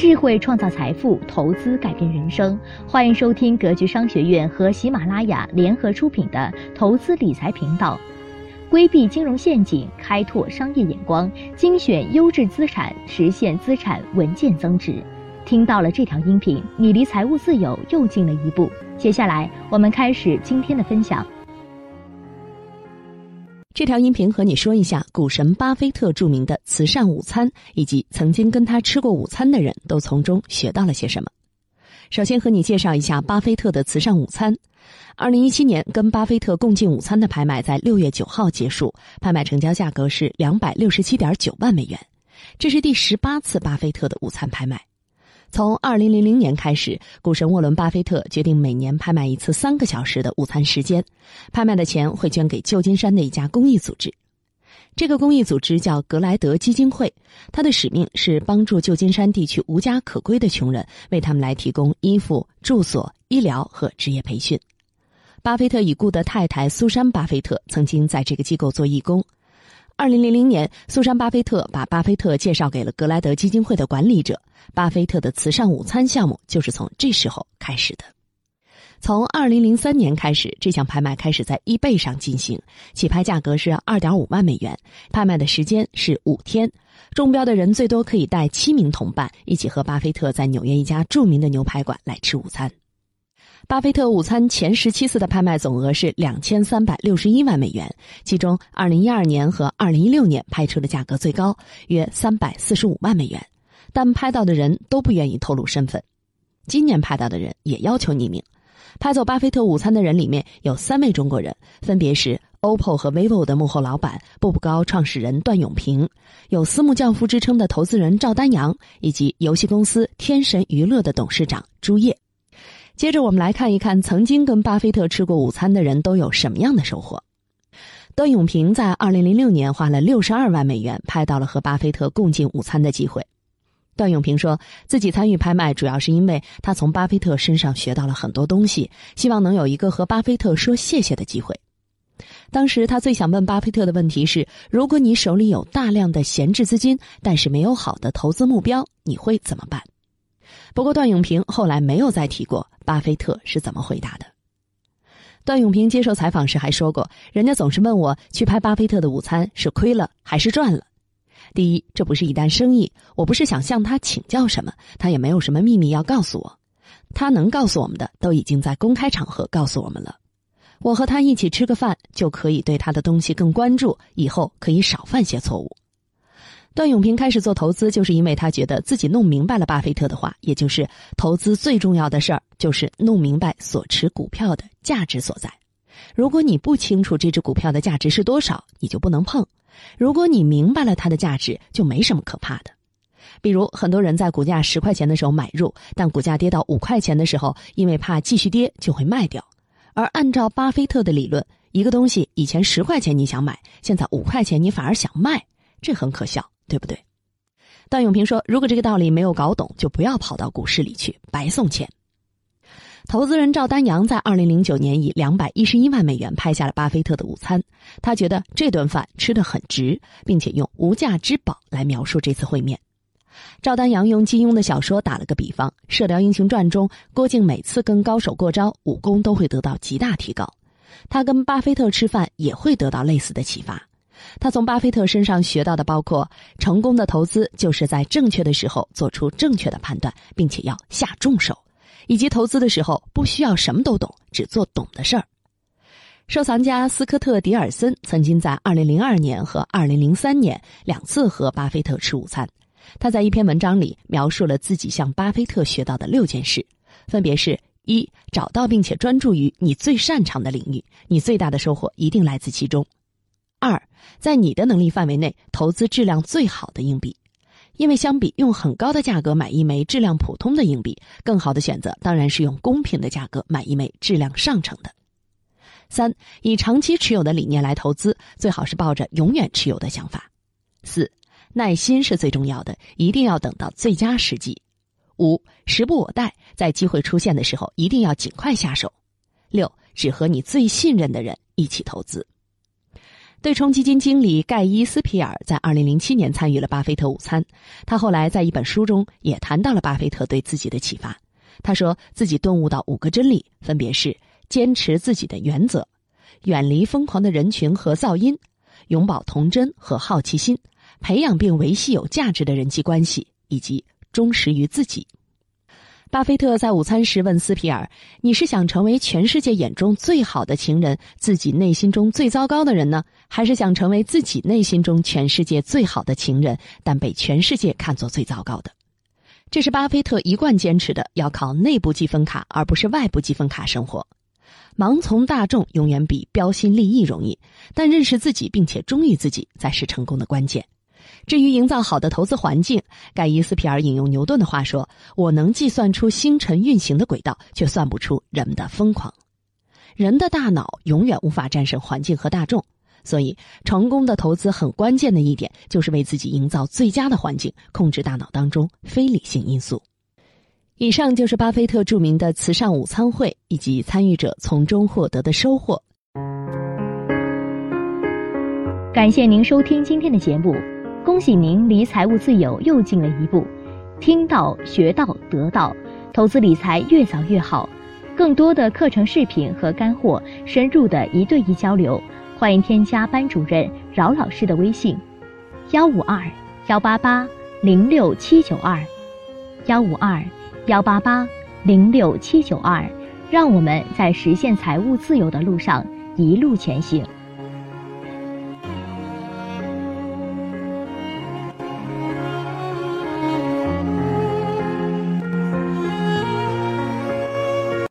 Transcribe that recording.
智慧创造财富，投资改变人生。欢迎收听格局商学院和喜马拉雅联合出品的投资理财频道。规避金融陷阱，开拓商业眼光，精选优质资产，实现资产稳健增值。听到了这条音频，你离财务自由又近了一步。接下来，我们开始今天的分享。这条音频和你说一下股神巴菲特著名的慈善午餐，以及曾经跟他吃过午餐的人都从中学到了些什么。首先和你介绍一下巴菲特的慈善午餐。二零一七年跟巴菲特共进午餐的拍卖在六月九号结束，拍卖成交价格是两百六十七点九万美元，这是第十八次巴菲特的午餐拍卖。从二零零零年开始，股神沃伦·巴菲特决定每年拍卖一次三个小时的午餐时间，拍卖的钱会捐给旧金山的一家公益组织。这个公益组织叫格莱德基金会，它的使命是帮助旧金山地区无家可归的穷人，为他们来提供衣服、住所、医疗和职业培训。巴菲特已故的太太苏珊·巴菲特曾经在这个机构做义工。二零零零年，苏珊·巴菲特把巴菲特介绍给了格莱德基金会的管理者。巴菲特的慈善午餐项目就是从这时候开始的。从二零零三年开始，这项拍卖开始在易贝上进行，起拍价格是二点五万美元，拍卖的时间是五天。中标的人最多可以带七名同伴一起和巴菲特在纽约一家著名的牛排馆来吃午餐。巴菲特午餐前十七次的拍卖总额是两千三百六十一万美元，其中二零一二年和二零一六年拍出的价格最高，约三百四十五万美元，但拍到的人都不愿意透露身份。今年拍到的人也要求匿名。拍走巴菲特午餐的人里面有三位中国人，分别是 OPPO 和 vivo 的幕后老板、步步高创始人段永平，有私募教父之称的投资人赵丹阳，以及游戏公司天神娱乐的董事长朱烨。接着我们来看一看，曾经跟巴菲特吃过午餐的人都有什么样的收获。段永平在二零零六年花了六十二万美元拍到了和巴菲特共进午餐的机会。段永平说自己参与拍卖主要是因为他从巴菲特身上学到了很多东西，希望能有一个和巴菲特说谢谢的机会。当时他最想问巴菲特的问题是：如果你手里有大量的闲置资金，但是没有好的投资目标，你会怎么办？不过段永平后来没有再提过。巴菲特是怎么回答的？段永平接受采访时还说过：“人家总是问我去拍巴菲特的午餐是亏了还是赚了。第一，这不是一单生意，我不是想向他请教什么，他也没有什么秘密要告诉我。他能告诉我们的都已经在公开场合告诉我们了。我和他一起吃个饭，就可以对他的东西更关注，以后可以少犯些错误。”段永平开始做投资，就是因为他觉得自己弄明白了巴菲特的话，也就是投资最重要的事儿就是弄明白所持股票的价值所在。如果你不清楚这只股票的价值是多少，你就不能碰；如果你明白了它的价值，就没什么可怕的。比如，很多人在股价十块钱的时候买入，但股价跌到五块钱的时候，因为怕继续跌，就会卖掉。而按照巴菲特的理论，一个东西以前十块钱你想买，现在五块钱你反而想卖，这很可笑。对不对？段永平说：“如果这个道理没有搞懂，就不要跑到股市里去白送钱。”投资人赵丹阳在二零零九年以两百一十一万美元拍下了巴菲特的午餐，他觉得这顿饭吃的很值，并且用“无价之宝”来描述这次会面。赵丹阳用金庸的小说打了个比方，《射雕英雄传》中郭靖每次跟高手过招，武功都会得到极大提高，他跟巴菲特吃饭也会得到类似的启发。他从巴菲特身上学到的包括：成功的投资就是在正确的时候做出正确的判断，并且要下重手；以及投资的时候不需要什么都懂，只做懂的事儿。收藏家斯科特·迪尔森曾经在2002年和2003年两次和巴菲特吃午餐。他在一篇文章里描述了自己向巴菲特学到的六件事，分别是：一、找到并且专注于你最擅长的领域，你最大的收获一定来自其中。二，在你的能力范围内投资质量最好的硬币，因为相比用很高的价格买一枚质量普通的硬币，更好的选择当然是用公平的价格买一枚质量上乘的。三，以长期持有的理念来投资，最好是抱着永远持有的想法。四，耐心是最重要的，一定要等到最佳时机。五，时不我待，在机会出现的时候一定要尽快下手。六，只和你最信任的人一起投资。对冲基金经理盖伊斯皮尔在2007年参与了巴菲特午餐。他后来在一本书中也谈到了巴菲特对自己的启发。他说自己顿悟到五个真理，分别是：坚持自己的原则，远离疯狂的人群和噪音，永葆童真和好奇心，培养并维系有价值的人际关系，以及忠实于自己。巴菲特在午餐时问斯皮尔：“你是想成为全世界眼中最好的情人，自己内心中最糟糕的人呢，还是想成为自己内心中全世界最好的情人，但被全世界看作最糟糕的？”这是巴菲特一贯坚持的，要靠内部积分卡，而不是外部积分卡生活。盲从大众永远比标新立异容易，但认识自己并且忠于自己才是成功的关键。至于营造好的投资环境，盖伊斯皮尔引用牛顿的话说：“我能计算出星辰运行的轨道，却算不出人们的疯狂。人的大脑永远无法战胜环境和大众，所以成功的投资很关键的一点就是为自己营造最佳的环境，控制大脑当中非理性因素。”以上就是巴菲特著名的慈善午餐会以及参与者从中获得的收获。感谢您收听今天的节目。恭喜您离财务自由又近了一步，听到、学到、得到，投资理财越早越好。更多的课程视频和干货，深入的一对一交流，欢迎添加班主任饶老师的微信：幺五二幺八八零六七九二，幺五二幺八八零六七九二。让我们在实现财务自由的路上一路前行。